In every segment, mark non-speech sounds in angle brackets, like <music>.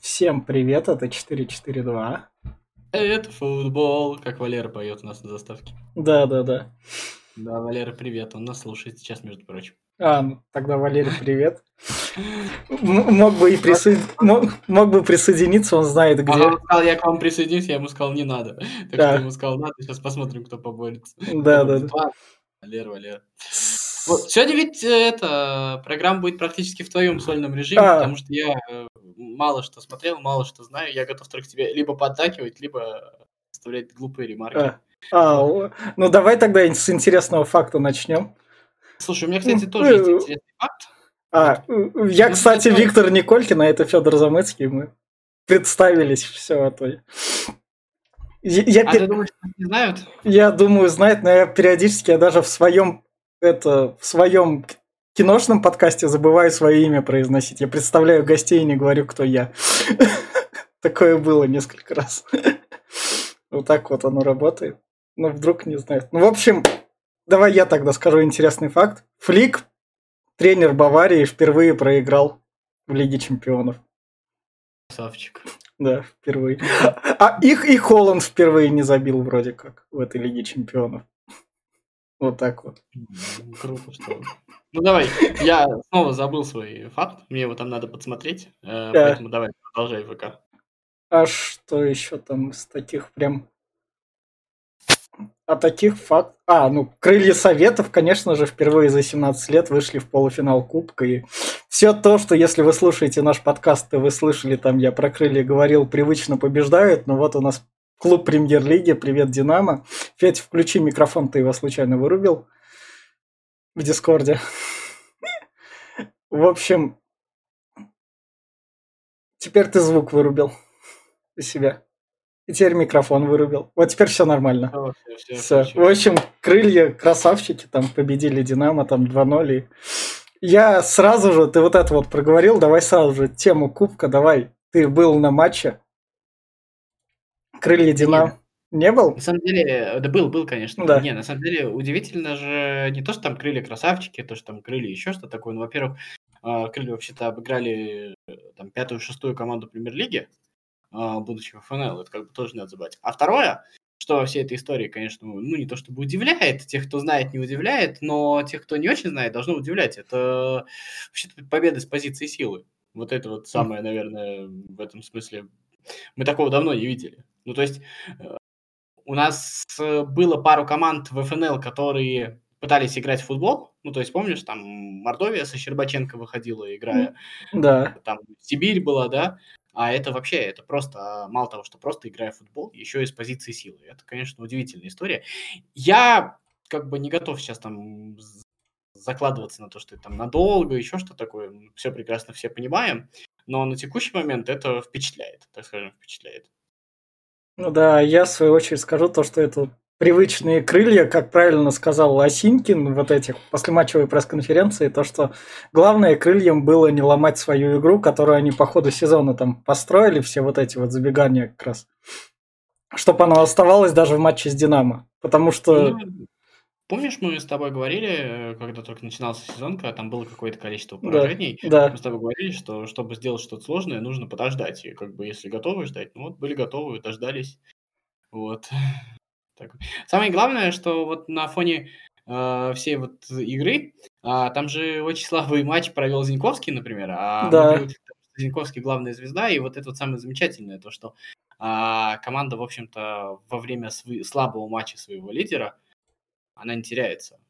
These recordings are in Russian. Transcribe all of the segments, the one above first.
Всем привет, это 442. Это футбол, как Валера поет у нас на заставке. Да, да, да. Да, Валера, привет, он нас слушает сейчас, между прочим. А, ну, тогда Валерий, привет. Мог бы и присоед- мог, мог бы присоединиться, он знает где. Он сказал, я к вам присоединюсь, я ему сказал, не надо. Так Да. что я ему сказал, надо, сейчас посмотрим, кто поборется. Да, да, Валера, Валера. Вот, сегодня ведь э, это, программа будет практически в твоем сольном режиме, А. потому что я э, мало что смотрел, мало что знаю, я готов только тебе либо поддакивать, либо оставлять глупые ремарки. А. А, ну давай тогда с интересного факта начнем. Слушай, у меня, кстати, тоже есть э, интересный факт. А, я, кстати. Виктор Николькин, а это Федор Замыцкий, мы представились, все, а то... Я, я А ты думаешь, не знают? Я думаю, знает, но я периодически, я даже в своем, это, в своем киношном подкасте забываю свое имя произносить. Я представляю гостей и не говорю, кто я. <laughs> Такое было несколько раз. <laughs> Вот так вот оно работает. Но вдруг не знает. Ну, в общем, давай я тогда скажу интересный факт. Флик, тренер Баварии, впервые проиграл в Лиге Чемпионов. Красавчик. Да, впервые. А их и Холланд впервые не забил вроде как в этой Лиге Чемпионов. Вот так вот. Круто, что... <laughs> Ну давай, я снова забыл свой факт, мне его там надо подсмотреть, э, поэтому давай, продолжай ВК. А что еще там из таких прям... А таких факт... А, ну, Крылья Советов, конечно же, впервые за 17 лет вышли в полуфинал Кубка. И все то, что если вы слушаете наш подкаст, то вы слышали, там я про Крылья говорил, привычно побеждают. Но вот у нас клуб Премьер-лиги. Привет, Динамо. Федь, включи микрофон, ты его случайно вырубил в Дискорде. В общем, теперь ты звук вырубил у себя. И теперь микрофон вырубил. Вот теперь все нормально. Все, Все. В общем, крылья красавчики там победили Динамо там 2-0. И Я сразу же, ты вот это вот проговорил, давай сразу же тему Кубка, давай. Ты был на матче. Крылья Динамо. Не был? На самом деле, да был, был, конечно. Да. Не, на самом деле, удивительно же не то, что там крылья красавчики, то, что там крылья еще что такое. Ну, во-первых, а, крылья вообще-то обыграли э, там пятую, шестую команду премьер-лиги, а, будучи в ФНЛ, это как бы тоже не надо забывать. А второе, что во всей этой истории, конечно, ну, не то чтобы удивляет, тех, кто знает, не удивляет, но тех, кто не очень знает, должно удивлять. Это вообще-то победа с позиции силы. Вот это вот самое, наверное, в этом смысле. Мы такого давно не видели. Ну, то есть, э, у нас э, было пару команд в ФНЛ, которые пытались играть в футбол. Ну, то есть, помнишь, там Мордовия со Щербаченко выходила, играя. Да. Там Сибирь была, да? А это вообще, это просто, мало того, что просто играя в футбол, еще и с позиции силы. Это, конечно, удивительная история. Я как бы не готов сейчас там закладываться на то, что это там надолго, еще что такое. Все прекрасно, все понимаем. Но на текущий момент это впечатляет, так скажем, впечатляет. Ну да, я в свою очередь скажу то, что это привычные крылья, как правильно сказал Лосинкин вот этих послематчевой пресс-конференции, то, что главное крыльям было не ломать свою игру, которую они по ходу сезона там построили, все вот эти вот забегания как раз, чтобы она оставалась даже в матче с Динамо. Потому что... Ну, Помнишь, мы с тобой говорили, э, когда только начинался сезон, когда там было какое-то количество Да, поражений, да. мы с тобой говорили, что чтобы сделать что-то сложное, нужно подождать. И как бы если готовы ждать, ну вот были готовы, дождались. Вот. <laughs> Так. Самое главное, что вот на фоне э, всей вот игры, а, там же очень слабый матч провел Зиньковский, например, а мы Да. привыкли что Зиньковский главная звезда, и вот это вот самое замечательное, то, что а, команда, в общем-то, во время св- слабого матча своего лидера, она не теряется.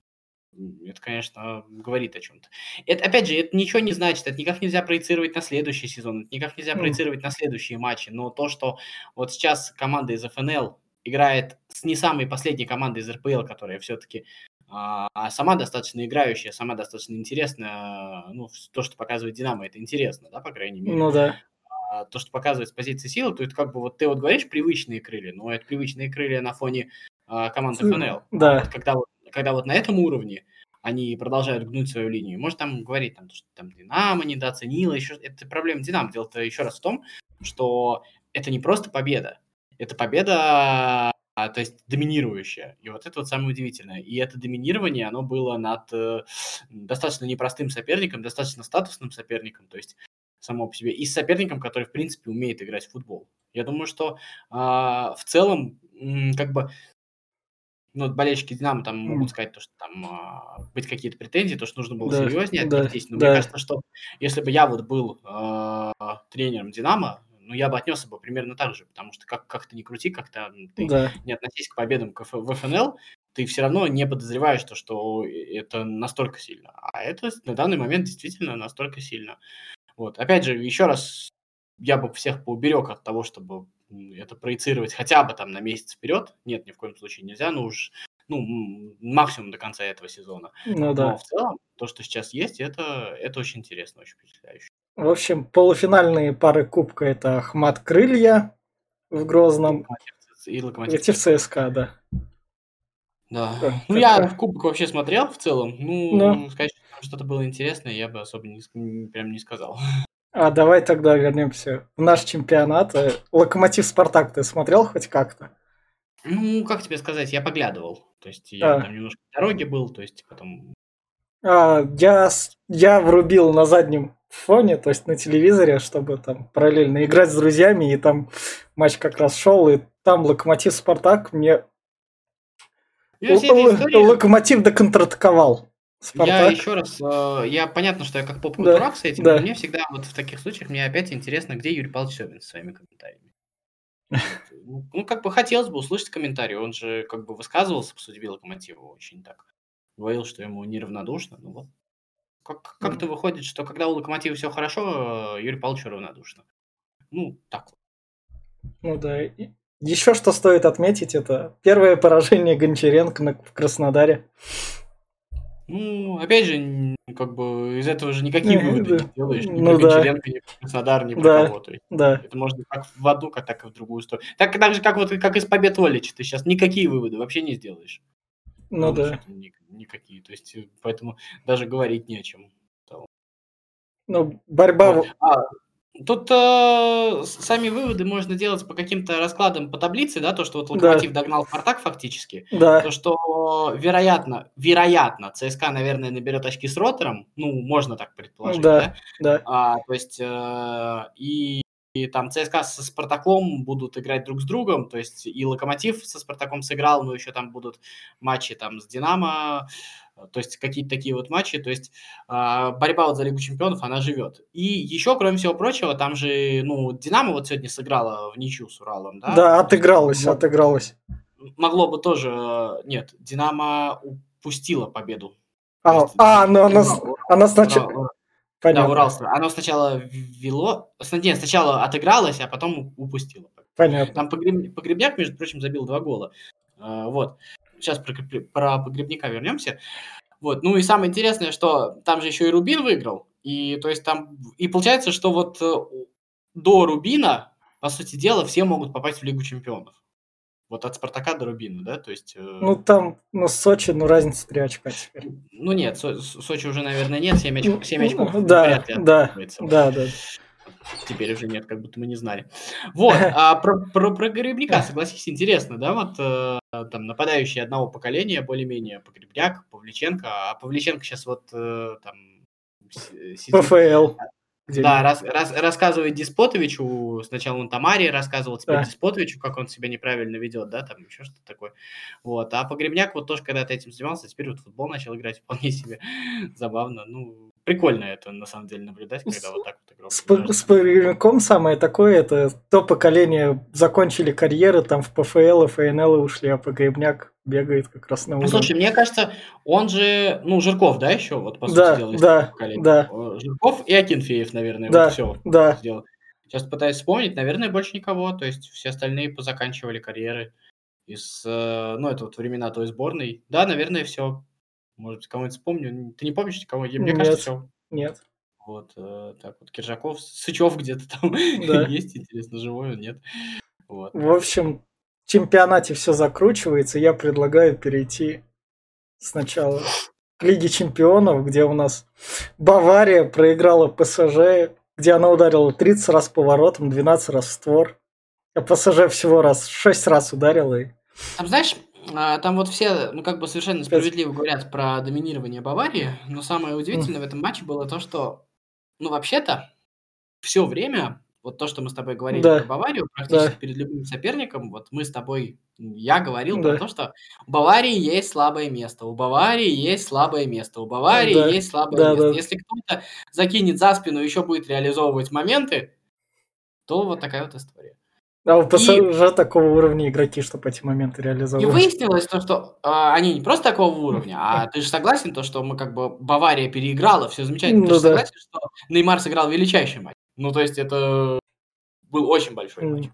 Это, конечно, говорит о чем-то. Это, опять же, это ничего не значит, это никак нельзя проецировать на следующий сезон, это никак нельзя М. проецировать на следующие матчи, но то, что вот сейчас команда из ФНЛ играет с не самой последней командой из РПЛ, которая все-таки а, сама достаточно играющая, сама достаточно интересная, ну, то, что показывает Динамо, это интересно, да, по крайней мере. Ну да. А то, что показывает с позиции силы, то это как бы вот ты вот говоришь привычные крылья, но это привычные крылья на фоне а, команды М, ФНЛ. да. Вот когда, вот, когда вот на этом уровне они продолжают гнуть свою линию, может там говорить, там, что там Динамо недооценила, еще это проблема Динамо. Дело-то еще раз в том, что это не просто победа, это победа а, то есть доминирующая. И вот это вот самое удивительное. И это доминирование, оно было над э, достаточно непростым соперником, достаточно статусным соперником, то есть само по себе, и с соперником, который, в принципе, умеет играть в футбол. Я думаю, что э, в целом, как бы, ну, болельщики Динамо там могут сказать, то, что там э, быть какие-то претензии, то, что нужно было да, серьезнее да, отнестись. Но да. мне кажется, что если бы я вот был э, тренером Динамо, ну, я бы отнесся бы примерно так же, потому что как, как ты не крути, как-то ты да. не относись к победам в ФНЛ, ты все равно не подозреваешь то, что это настолько сильно. А это на данный момент действительно настолько сильно. Вот. Опять же, еще раз, я бы всех поуберег от того, чтобы это проецировать хотя бы там на месяц вперед. Нет, ни в коем случае нельзя, ну уж ну, максимум до конца этого сезона. Ну, да. Но в целом, то, что сейчас есть, это, это очень интересно, очень впечатляюще. В общем, полуфинальные пары Кубка это Ахмат Крылья в Грозном и Локомотив, и ЦСКА, да. Да. Как, ну, как я Кубок вообще смотрел в целом. Ну, да. сказать, что что-то было интересное, я бы особо не, прям не сказал. А давай тогда вернемся в наш чемпионат. Локомотив Спартак ты смотрел хоть как-то? Ну, как тебе сказать, я поглядывал. То есть я а. там немножко в дороге был, то есть потом... А, я, я врубил на заднем фоне, то есть на телевизоре, чтобы там параллельно играть с друзьями, и там матч как раз шел, и там Локомотив Спартак мне Локомотив доконтратаковал. Спартак. Я еще раз, э, я понятно, что я как поп да, дурак с этим, да. но мне всегда вот в таких случаях мне опять интересно, где Юрий Павлович Собин со своими комментариями. Ну, ну, как бы хотелось бы услышать комментарий. Он же как бы высказывался по судьбе Локомотива очень так. Говорил, что ему неравнодушно. Ну вот как, как-то выходит, что когда у Локомотива все хорошо, э, Юрий Павлович равнодушно. Ну, так вот. Ну да. Еще что стоит отметить, это первое поражение Гончаренко на, в Краснодаре. Ну, опять же, как бы из этого же никакие выводы не делаешь. Ни ну, про да. Гончаренко, ни про Краснодар, ни про да. кого. То есть, да. Это можно как в одну, как так и в другую сторону. Так, так же, как, вот, как из побед Олича. Ты сейчас никакие выводы вообще не сделаешь. Ну, ну да. Никакие. То есть, э, поэтому даже говорить не о чем. Ну, борьба... Вот. А, тут э, сами выводы можно делать по каким-то раскладам по таблице, да, то, что вот Локомотив да. догнал Спартак фактически. Да. То, что вероятно, вероятно, ЦСКА, наверное, наберет очки с Ротором, ну, можно так предположить, да. Да, да. А, то есть, э, и и там ЦСКА со Спартаком будут играть друг с другом, то есть и Локомотив со Спартаком сыграл, но еще там будут матчи там с Динамо, то есть какие-то такие вот матчи, то есть э, борьба вот за Лигу Чемпионов, она живет. И еще, кроме всего прочего, там же, ну, Динамо вот сегодня сыграла в ничью с Уралом, да? Да, отыгралась, есть, отыгралась. Могло бы тоже, нет, Динамо упустила победу. А, есть, а ну она, она сначала... Понятно. Да, Урал. Оно сначала вело, нет, сначала отыгралось, а потом упустило. Понятно. Там Погреб... Погребняк, между прочим, забил два гола. А, вот. Сейчас про, про Погребняка вернемся. Вот. Ну и самое интересное, что там же еще и Рубин выиграл. И то есть там... И получается, что вот э, до Рубина, по сути дела, все могут попасть в Лигу Чемпионов. Вот от Спартака до Рубина, да? То есть... Э... Ну, там, ну, Сочи, ну, разница 3 очка теперь. Ну, нет, Со- Сочи уже, наверное, нет, 7 очков, 7 очков ну, да, да, да, да. Теперь уже нет, как будто мы не знали. Вот, а про, про, про Гребняка, согласись, интересно, да, вот э, там нападающий одного поколения, более-менее Погребняк, Павличенко, а Павличенко сейчас вот э, там... Сидит, ПФЛ. Где да, раз, раз, рассказывает Диспотовичу, сначала он Тамаре рассказывал, теперь да. Диспотовичу, как он себя неправильно ведет, да, там еще что-то такое. Вот, а Погребняк вот тоже когда-то этим занимался, теперь вот футбол начал играть вполне себе <laughs> забавно, ну, прикольно это на самом деле наблюдать, когда вот так вот игрок. С, с Погребняком самое такое, это то поколение закончили карьеры, там в ПФЛ и ФНЛ ушли, а Погребняк бегает как раз на уровне. Ну, слушай, мне кажется, он же, ну, Жирков, да, еще, вот, по да, сути дела, да, поколение. да. Жирков и Акинфеев, наверное, да, вот все да. сделал. Сейчас пытаюсь вспомнить, наверное, больше никого, то есть все остальные позаканчивали карьеры из, э, ну, это вот времена той сборной. Да, наверное, все. Может кого-нибудь вспомню. Ты не помнишь никого? Мне нет, кажется, все. Нет. Вот, э, так вот, Киржаков, Сычев где-то там <laughs> да. есть, интересно, живой он, нет. Вот. В общем, в чемпионате все закручивается. Я предлагаю перейти сначала к Лиге чемпионов, где у нас Бавария проиграла ПСЖ, где она ударила 30 раз по воротам, 12 раз в створ. А ПСЖ всего раз 6 раз ударила и Там, знаешь, а, там вот все, ну, как бы совершенно справедливо говорят про доминирование Баварии, но самое удивительное в этом матче было то, что, ну, вообще-то, все время, вот то, что мы с тобой говорили Да. про Баварию, практически Да. перед любым соперником, вот мы с тобой, я говорил Да. про то, что у Баварии есть слабое место, у Баварии есть слабое место, у Баварии Да. есть слабое Да, место. да. Если кто-то закинет за спину и еще будет реализовывать моменты, то вот такая вот история. А у ПСЖ такого уровня игроки, чтобы эти моменты И реализовывать. выяснилось то, что а, они не просто такого уровня, а ты же согласен, то, что мы как бы Бавария переиграла, все замечательно. Ты Ну же да. согласен, что Неймар сыграл величайший матч. Ну, то есть это был очень большой матч.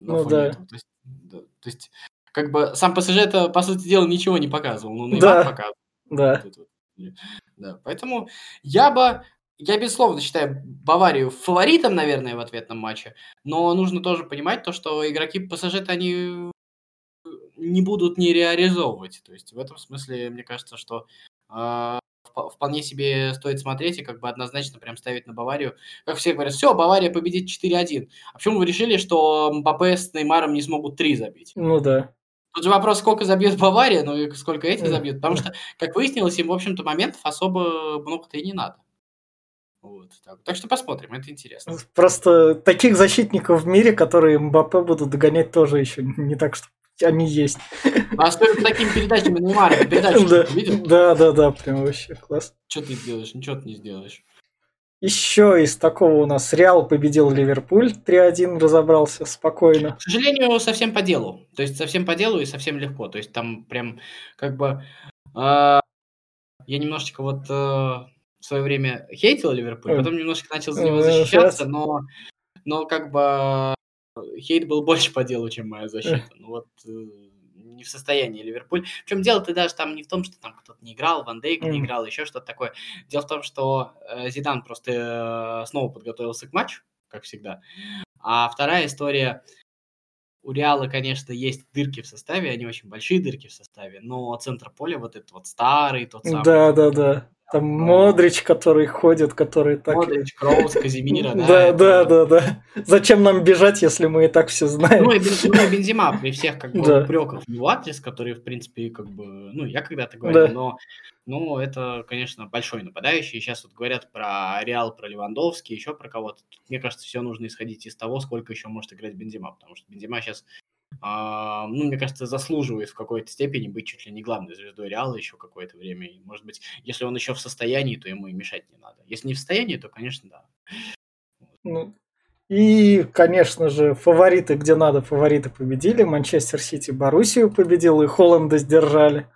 На Ну да. этого. То есть, да, то есть, как бы сам ПСЖ это, по сути дела, ничего не показывал. Ну, Неймар Да. показывал. Да. Да, поэтому я бы, я безусловно считаю Баварию фаворитом, наверное, в ответном матче, но нужно тоже понимать то, что игроки ПСЖ-то они не будут не реализовывать. То есть в этом смысле, мне кажется, что вп- вполне себе стоит смотреть и как бы однозначно прям ставить на Баварию. Как все говорят, все, Бавария победит 4-1. А почему вы решили, что Мбаппе с Неймаром не смогут 3 забить? Ну да. Тут же вопрос, сколько забьет Бавария, ну и сколько эти забьют. Потому что, как выяснилось, им, в общем-то, моментов особо много-то и не надо. Вот, так. так что посмотрим, это интересно. Просто таких защитников в мире, которые Мбаппе будут догонять, тоже еще не так, что они есть. А особенно такими передачами Неймара, ты передачу Да, видел? да, да, да, прям вообще класс. Что ты делаешь? Ничего ты не сделаешь. Еще из такого у нас Реал победил Ливерпуль 3-1, разобрался спокойно. К сожалению, совсем по делу. То есть совсем по делу и совсем легко. То есть там прям как бы... а, я немножечко вот э, в свое время хейтил Ливерпуль, Ой. потом немножко начал за него Э, защищаться, но, но как бы э, хейт был больше по делу, чем моя защита. Ну вот э, не в состоянии Ливерпуль. Причем дело-то даже там не в том, что там кто-то не играл, Ван Дейк не играл, еще что-то такое. Дело в том, что э, Зидан просто э, снова подготовился к матчу, как всегда. А вторая история. У Реала, конечно, есть дырки в составе, они очень большие дырки в составе, но центр поля вот этот вот старый, тот самый. Да, да, да. Там Ну, Модрич, который ходит, который так... Модрич, Кроус, Казимира, да. Да, да, да, да. Зачем нам бежать, если мы и так все Ну знаем? ну и Бензима при всех как бы упреках в его адрес, которые, в принципе, как бы, ну, я когда-то говорил, но, ну, это, конечно, большой нападающий. Сейчас вот говорят про Реал, про Левандовский, еще про кого-то. Мне кажется, все нужно исходить из того, сколько еще может играть Бензима, потому что Бензима сейчас, ну, мне кажется, заслуживает в какой-то степени быть чуть ли не главной звездой Реала еще какое-то время. И, может быть, если он еще в состоянии, то ему и мешать не надо. Если не в состоянии, то, конечно, да. Ну, И, конечно же, фавориты, где надо, фавориты победили. Манчестер Сити Боруссию победил, и Холланда сдержали.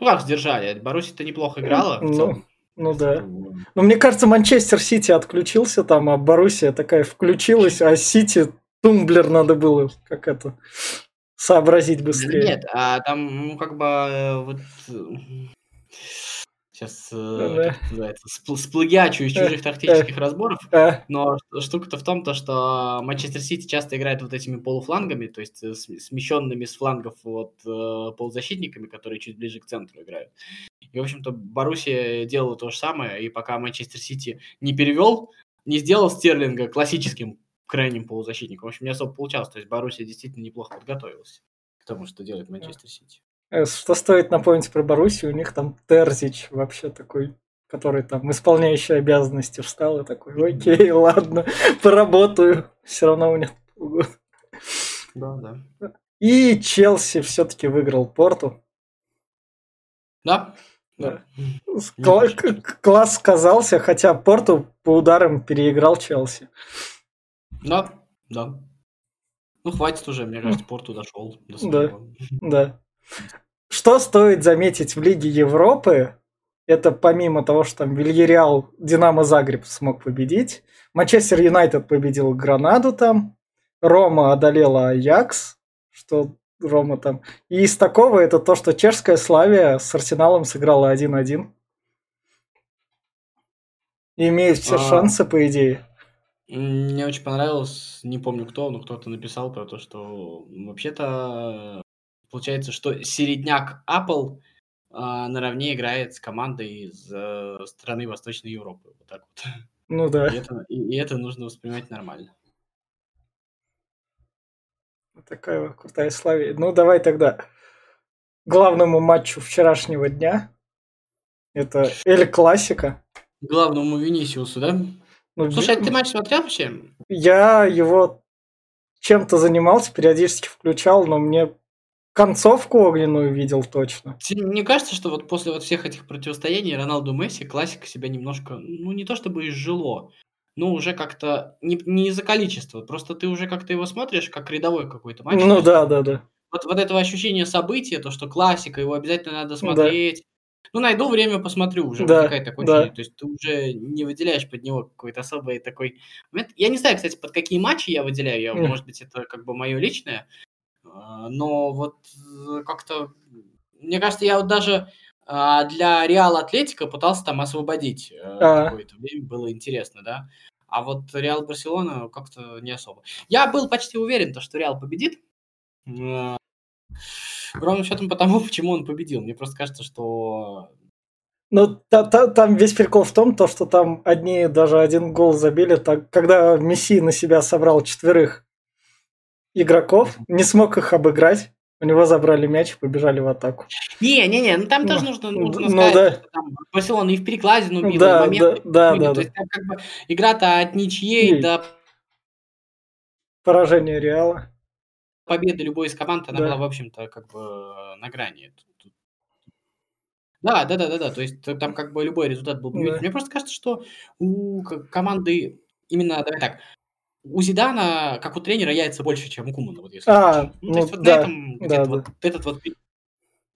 Ну, как сдержали? Боруссия-то неплохо играла. Ну. Ну да. Но мне кажется, Манчестер Сити отключился там, а Боруссия такая включилась, а Сити тумблер надо было как это сообразить быстрее. Нет, а там, ну, как бы, э, вот... Сейчас, Да. спл- сплагиачу из чужих тактических разборов. Но штука-то в том, то, что Манчестер Сити часто играет вот этими полуфлангами, то есть э, см- смещенными с флангов вот э, полузащитниками, которые чуть ближе к центру играют. И, в общем-то, Боруссия делала то же самое, и пока Манчестер Сити не перевел, не сделал Стерлинга классическим крайним полузащитником, в общем, не особо получалось. То есть Боруссия действительно неплохо подготовилась к тому, что делает Манчестер Сити. э, что стоит напомнить про Боруссию, у них там Терзич вообще такой, который там исполняющий обязанности встал и такой, окей, <laughs> ладно, поработаю. Все равно у них полгода. Да, да. И Челси все-таки выиграл Порту. Да? Да. Кла- класс сказался, хотя Порту по ударам переиграл Челси. Да, да. Ну, хватит уже, мне кажется, Порту дошел до Да. Да. Что стоит заметить в Лиге Европы, это помимо того, что там Вильяреал, Динамо Загреб смог победить, Манчестер Юнайтед победил Гранаду там, Рома одолела Аякс, что Рома там. И из такого это то, что чешская Славия с Арсеналом сыграла 1-1. И имеет все А. шансы, по идее. М, Мне очень понравилось, не помню кто, но кто-то написал про то, что м, вообще-то получается, что середняк Apple а, наравне играет с командой из э, страны Восточной Европы. Вот так вот. Ну да. И это, и- и это нужно воспринимать нормально. Такая вот крутая Славия. Ну, давай тогда главному матчу вчерашнего дня. Это Эль Классика. Главному Винисиусу, да? Ну, Слушай, а ты матч смотрел вообще? Я его чем-то занимался, периодически включал, но мне концовку огненную видел точно. Тебе не кажется, что вот после вот всех этих противостояний Роналду Месси классика себя немножко, ну не то чтобы изжило, но уже как-то не, не из-за количества, просто ты уже как-то его смотришь как рядовой какой-то матч. Ну да, да, да. Вот, вот этого ощущения события, то, что классика, его обязательно надо смотреть. Ну, найду время, посмотрю, уже да, возникает такое да. То есть ты уже не выделяешь под него какой-то особый такой момент. Я не знаю, кстати, под какие матчи я выделяю. Я, mm. Может быть, это как бы мое личное. А, но вот э, как-то, мне кажется, я вот даже а, для Реал Атлетика пытался там освободить э, а. какое-то время, было интересно, да. А вот Реал Барселона как-то не особо. Я был почти уверен, то, что Реал победит. Ровным счетом потому, <laughs> почему он победил. Мне просто кажется, что ну, та, та, там весь прикол в том, то, что там одни даже один гол забили, так, когда Месси на себя собрал четверых игроков, не смог их обыграть. У него забрали мяч и побежали в атаку. Не-не-не, ну там ну, тоже нужно, нужно ну, сказать, да. что там Барселона и в перекладину била, да, моменты да, да, да, То есть там как бы игра-то от ничьей до... Поражения Реала. Победа любой из команд, она да. была, в общем-то, как бы на грани. Да, да, да, да, да. То есть там как бы любой результат был бы. Да. Мне просто кажется, что у команды именно, давай так, у Зидана, как у тренера, яйца больше, чем у Кумана. Вот если а, ну, то есть вот да, на этом где-то да, вот этот вот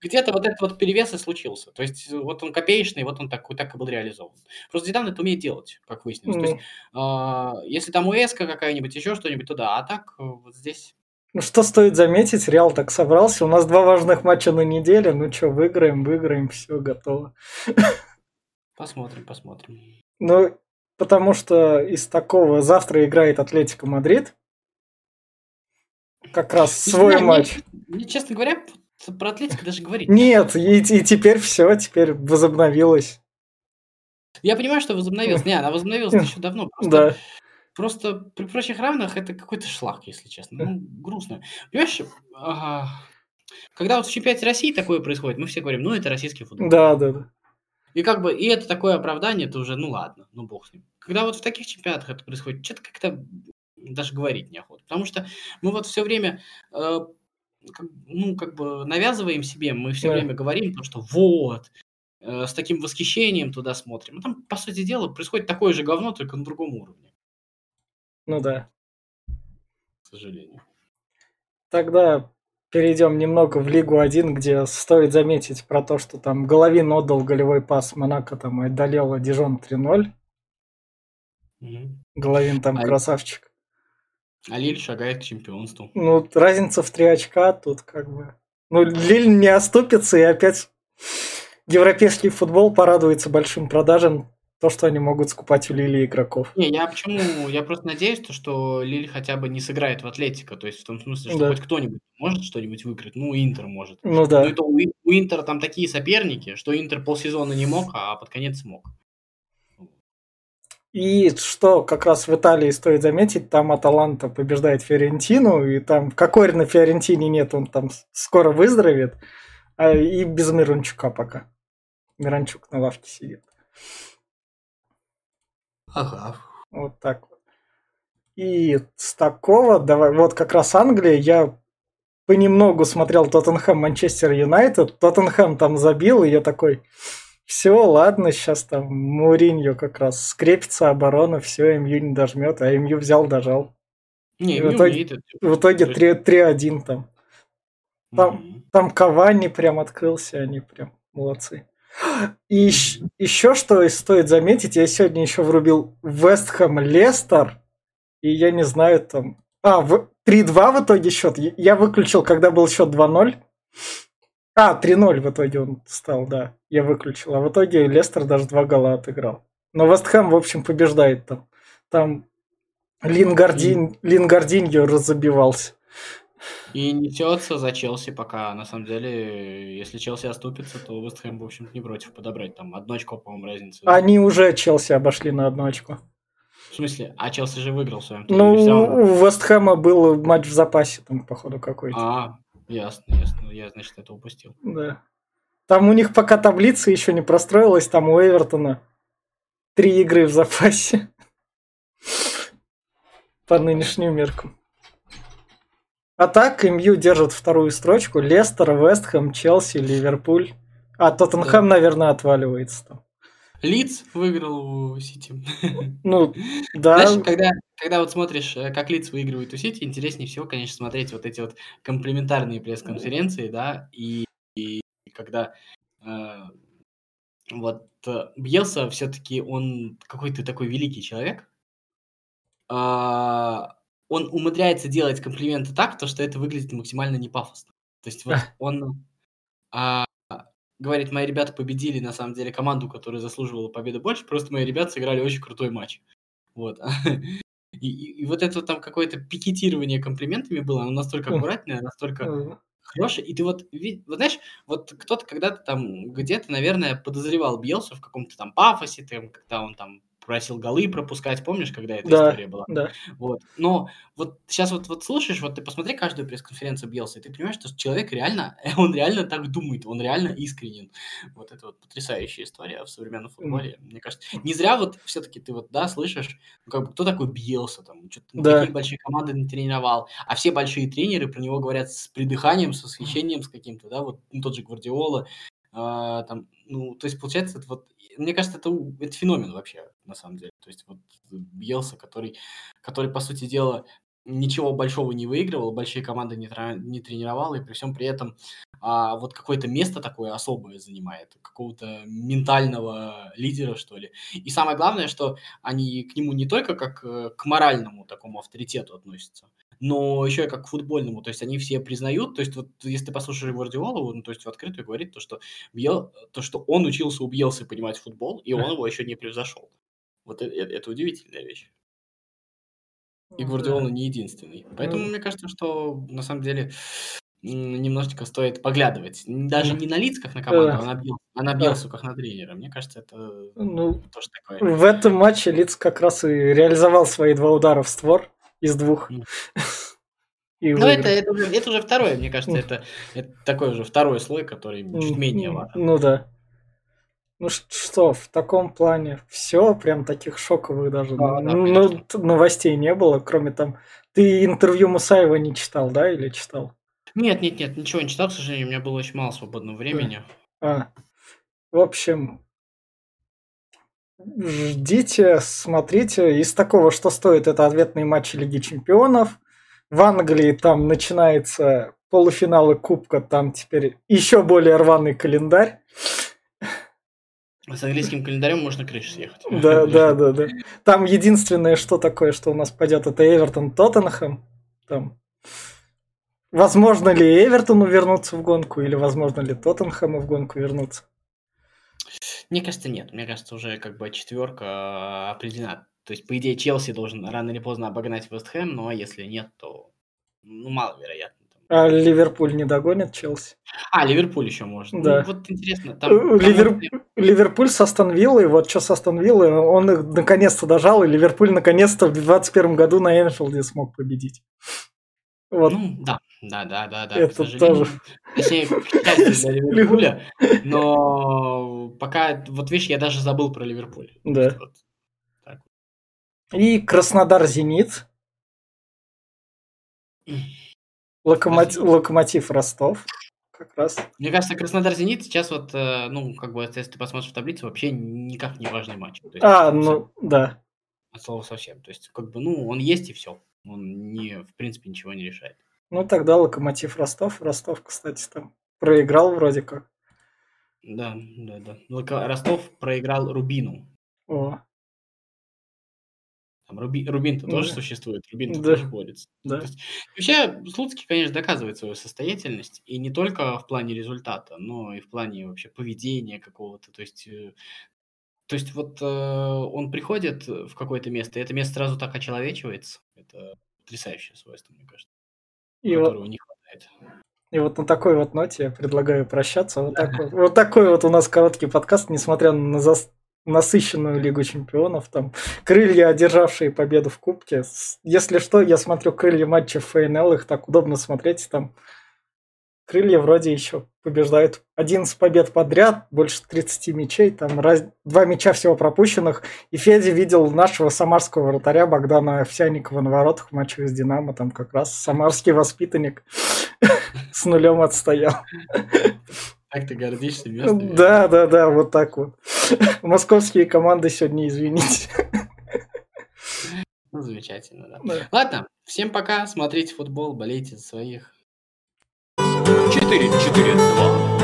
где-то вот этот вот перевес и случился. То есть вот он копеечный, вот он так, вот так и был реализован. Просто Зидан это умеет делать, как выяснилось. Mm. То есть э, если там УСК какая-нибудь, еще что-нибудь, то да. А так вот здесь... Ну что стоит заметить, Реал так собрался. У нас два важных матча на неделе. Ну что, выиграем, выиграем, все, готово. Посмотрим, посмотрим. Ну, потому что из такого завтра играет Атлетика Мадрид. Как раз свой знаю, матч. Мне, честно говоря, про Атлетико даже говорить. Нет, и, и теперь все, теперь возобновилось. Я понимаю, что возобновилась. Не, она возобновилась <laughs> еще давно. Просто, да. Просто при прочих равных это какой-то шлак, если честно. Ну, <laughs> грустно. Понимаешь, ага, когда вот в чемпионате России такое происходит, мы все говорим, ну, это российский футбол. Да, да, да. И как бы, и это такое оправдание, это уже, ну ладно, ну бог с ним. Когда вот в таких чемпионатах это происходит, что-то как-то даже говорить неохота. Потому что мы вот все время, э, как, ну, как бы навязываем себе, мы все да. время говорим, то, что вот, э, с таким восхищением туда смотрим. А там, по сути дела, происходит такое же говно, только на другом уровне. Ну да. К сожалению. Тогда перейдем немного в Лигу 1, где стоит заметить про то, что там Головин отдал голевой пас Монако, там и одолела Дижон 3-0. Mm-hmm. Головин там а красавчик. А Лиль шагает к чемпионству. Ну, разница в 3 очка тут как бы... Ну, Лиль не оступится и опять европейский футбол порадуется большим продажам то, что они могут скупать у Лили игроков. Не, я почему? Я просто надеюсь, то, что Лили хотя бы не сыграет в Атлетико. То есть в том смысле, что да. хоть кто-нибудь может что-нибудь выиграть. Ну, Интер может. Ну да. Ну, это у, у Интера там такие соперники, что Интер полсезона не мог, а под конец смог. И что как раз в Италии стоит заметить, там Аталанта побеждает Фиорентину, и там Кокорь на Фиорентине нет, он там скоро выздоровеет, а, и без Мирончука пока. Миранчук на лавке сидит. Ага. Вот так вот. И с такого, давай, вот как раз Англия, я понемногу смотрел Тоттенхэм Манчестер Юнайтед, Тоттенхэм там забил, и я такой, все, ладно, сейчас там Муриньо как раз скрепится оборона, все, МЮ не дожмет, а МЮ взял, дожал. Не, в итоге, умеет, в итоге 3-1 там. Там, mm-hmm. там Кавани прям открылся, они прям молодцы. И еще что стоит заметить, я сегодня еще врубил Вестхэм Лестер, и я не знаю там... А, в... 3-2 в итоге счет. Я выключил, когда был счет 2-0. А, 3-0 в итоге он стал, да. Я выключил. А в итоге Лестер даже два гола отыграл. Но Вестхэм, в общем, побеждает там. Там Лингардин, Лингардиньо разобивался. И несется за Челси пока, на самом деле, если Челси оступится, то Вестхэм, в общем не против подобрать. Там одно очко, по-моему, разница. Они уже Челси обошли на одно очко. В смысле? А Челси же выиграл в своем Ну, у Вестхэма был матч в запасе там, походу, какой-то. А, ясно, ясно. Я, значит, это упустил. Да. Там у них пока таблица еще не простроилась, там у Эвертона три игры в запасе. По нынешним меркам. А так МЮ держит вторую строчку. Лестер, Вестхэм, Челси, Ливерпуль. А Тоттенхэм, да. наверное, отваливается там. Лиц выиграл у Сити. Ну, <laughs> да. Знаешь, когда, когда вот смотришь, э, как Лиц выигрывает у Сити, интереснее всего, конечно, смотреть вот эти вот комплементарные пресс-конференции, да, и, и когда э, вот э, Бьелса все-таки он какой-то такой великий человек, а, он умудряется делать комплименты так, то, что это выглядит максимально не пафосно. То есть вот <laughs> он а, говорит, мои ребята победили, на самом деле, команду, которая заслуживала победы больше, просто мои ребята сыграли очень крутой матч. Вот. <laughs> И, и, и вот это там какое-то пикетирование комплиментами было, оно настолько аккуратное, настолько хорошее. И ты вот, вот знаешь, вот кто-то когда-то там где-то, наверное, подозревал Бьелсу в каком-то там пафосе, там, когда он там просил голы пропускать, помнишь, когда эта да, история была? Да. Вот. Но вот сейчас вот, вот слушаешь, вот ты посмотри каждую пресс-конференцию Белса, и ты понимаешь, что человек реально, <laughs> он реально так думает, он реально искренен. Вот это вот потрясающая история в современном футболе, mm. мне кажется. Не зря вот все-таки ты вот, да, слышишь, ну, как бы, кто такой Биелса, там, что-то, ну, да. какие большие команды не тренировал, а все большие тренеры про него говорят с придыханием, с восхищением, с каким-то, да, вот ну, тот же Гвардиола, а, там, ну, то есть, получается, это вот, мне кажется, это, это феномен вообще, на самом деле. То есть, вот Бьелса, который, который, по сути дела, ничего большого не выигрывал, большие команды не, не тренировал, и при всем при этом а, вот какое-то место такое особое занимает, какого-то ментального лидера, что ли. И самое главное, что они к нему не только как э, к моральному такому авторитету относятся, но еще и как к футбольному. То есть они все признают, то есть вот если ты послушаешь Гвардиолу, ну, то есть в открытую говорит то, что, Бьел, то, что он учился у Бьелса понимать футбол, и он его еще не превзошел. Вот это, это удивительная вещь. И ну Гвардиола не единственный. Поэтому мне кажется, что на самом деле немножечко стоит поглядывать. Даже не на лиц, как на команду, а на, Бил, а на Белсу, как на тренера. Мне кажется, это ну, тоже такое. В этом матче Лиц как раз и реализовал свои два удара в створ из двух. <laughs> ну, это, это, уже, это уже второе, мне кажется, это, это такой уже второй слой, который чуть менее важен. Ну да. Ну что, в таком плане все, прям таких шоковых даже да, ну, новостей не было, кроме там... Ты интервью Мусаева не читал, да, или читал? Нет, нет, нет, ничего не читал, к сожалению, у меня было очень мало свободного времени. А, в общем, ждите, смотрите. Из такого, что стоит, это ответные матчи Лиги Чемпионов. В Англии там начинается полуфиналы Кубка, там теперь еще более рваный календарь. С английским календарем можно крышу съехать. Да, да, да, да. Там единственное, что такое, что у нас пойдет, это Эвертон Тоттенхэм. Там. Возможно ли Эвертону вернуться в гонку, или возможно ли Тоттенхэму в гонку вернуться? Мне кажется, нет. Мне кажется, уже как бы четверка определена. То есть, по идее, Челси должен рано или поздно обогнать Вестхэм, но если нет, то ну, маловероятно. А Ливерпуль не догонит Челси? А, Ливерпуль еще может. Ну, да. Ну, вот интересно. Там, э, там Ливер... Ливерпуль с Астон Виллой, вот что с Астон Виллой, он их наконец-то дожал, и Ливерпуль наконец-то в 2021 году на Энфилде смог победить. Вот. Ну, да, да, да, да, да. Это тоже. Точнее, <laughs> для Ливерпуля, но пока, вот видишь, я даже забыл про Ливерпуль. Да. Вот. И Краснодар-Зенит. Локомотив, Локомотив Ростов. Как раз. Мне кажется, Краснодар-Зенит сейчас вот, э, ну, как бы, если ты посмотришь в таблицу, вообще никак не важный матч. Есть, а, ну, да. От слова совсем. То есть, как бы, ну, он есть и все. Он, не, в принципе, ничего не решает. Ну, тогда Локомотив Ростов. Ростов, кстати, там проиграл вроде как. Да, да, да. Локо... Ростов проиграл Рубину. О. Там Руби... Рубин-то да. тоже существует, Рубин-то да. тоже борется. Да. есть, вообще, Слуцкий, конечно, доказывает свою состоятельность, и не только в плане результата, но и в плане вообще поведения какого-то. То есть, э, то есть вот э, он приходит в какое-то место, и это место сразу так очеловечивается. Это потрясающее свойство, мне кажется, и которого вот... не хватает. И вот на такой вот ноте я предлагаю прощаться. Вот, такой, вот такой вот у нас короткий подкаст, несмотря на, зас насыщенную Лигу Чемпионов. Там крылья, одержавшие победу в Кубке. Если что, я смотрю крылья матча ФНЛ, их так удобно смотреть. Там крылья вроде еще побеждают 11 побед подряд, больше 30 мячей, там раз... два мяча всего пропущенных. И Федя видел нашего самарского вратаря Богдана Овсяникова на воротах в матче с Динамо, там как раз самарский воспитанник <laughs> с нулем отстоял. Так ты гордишься местными? Да, да, да, вот так вот. Московские команды сегодня, извините. Ну, замечательно, да. да. Ладно, всем пока, смотрите футбол, болейте за своих. 4-4-2.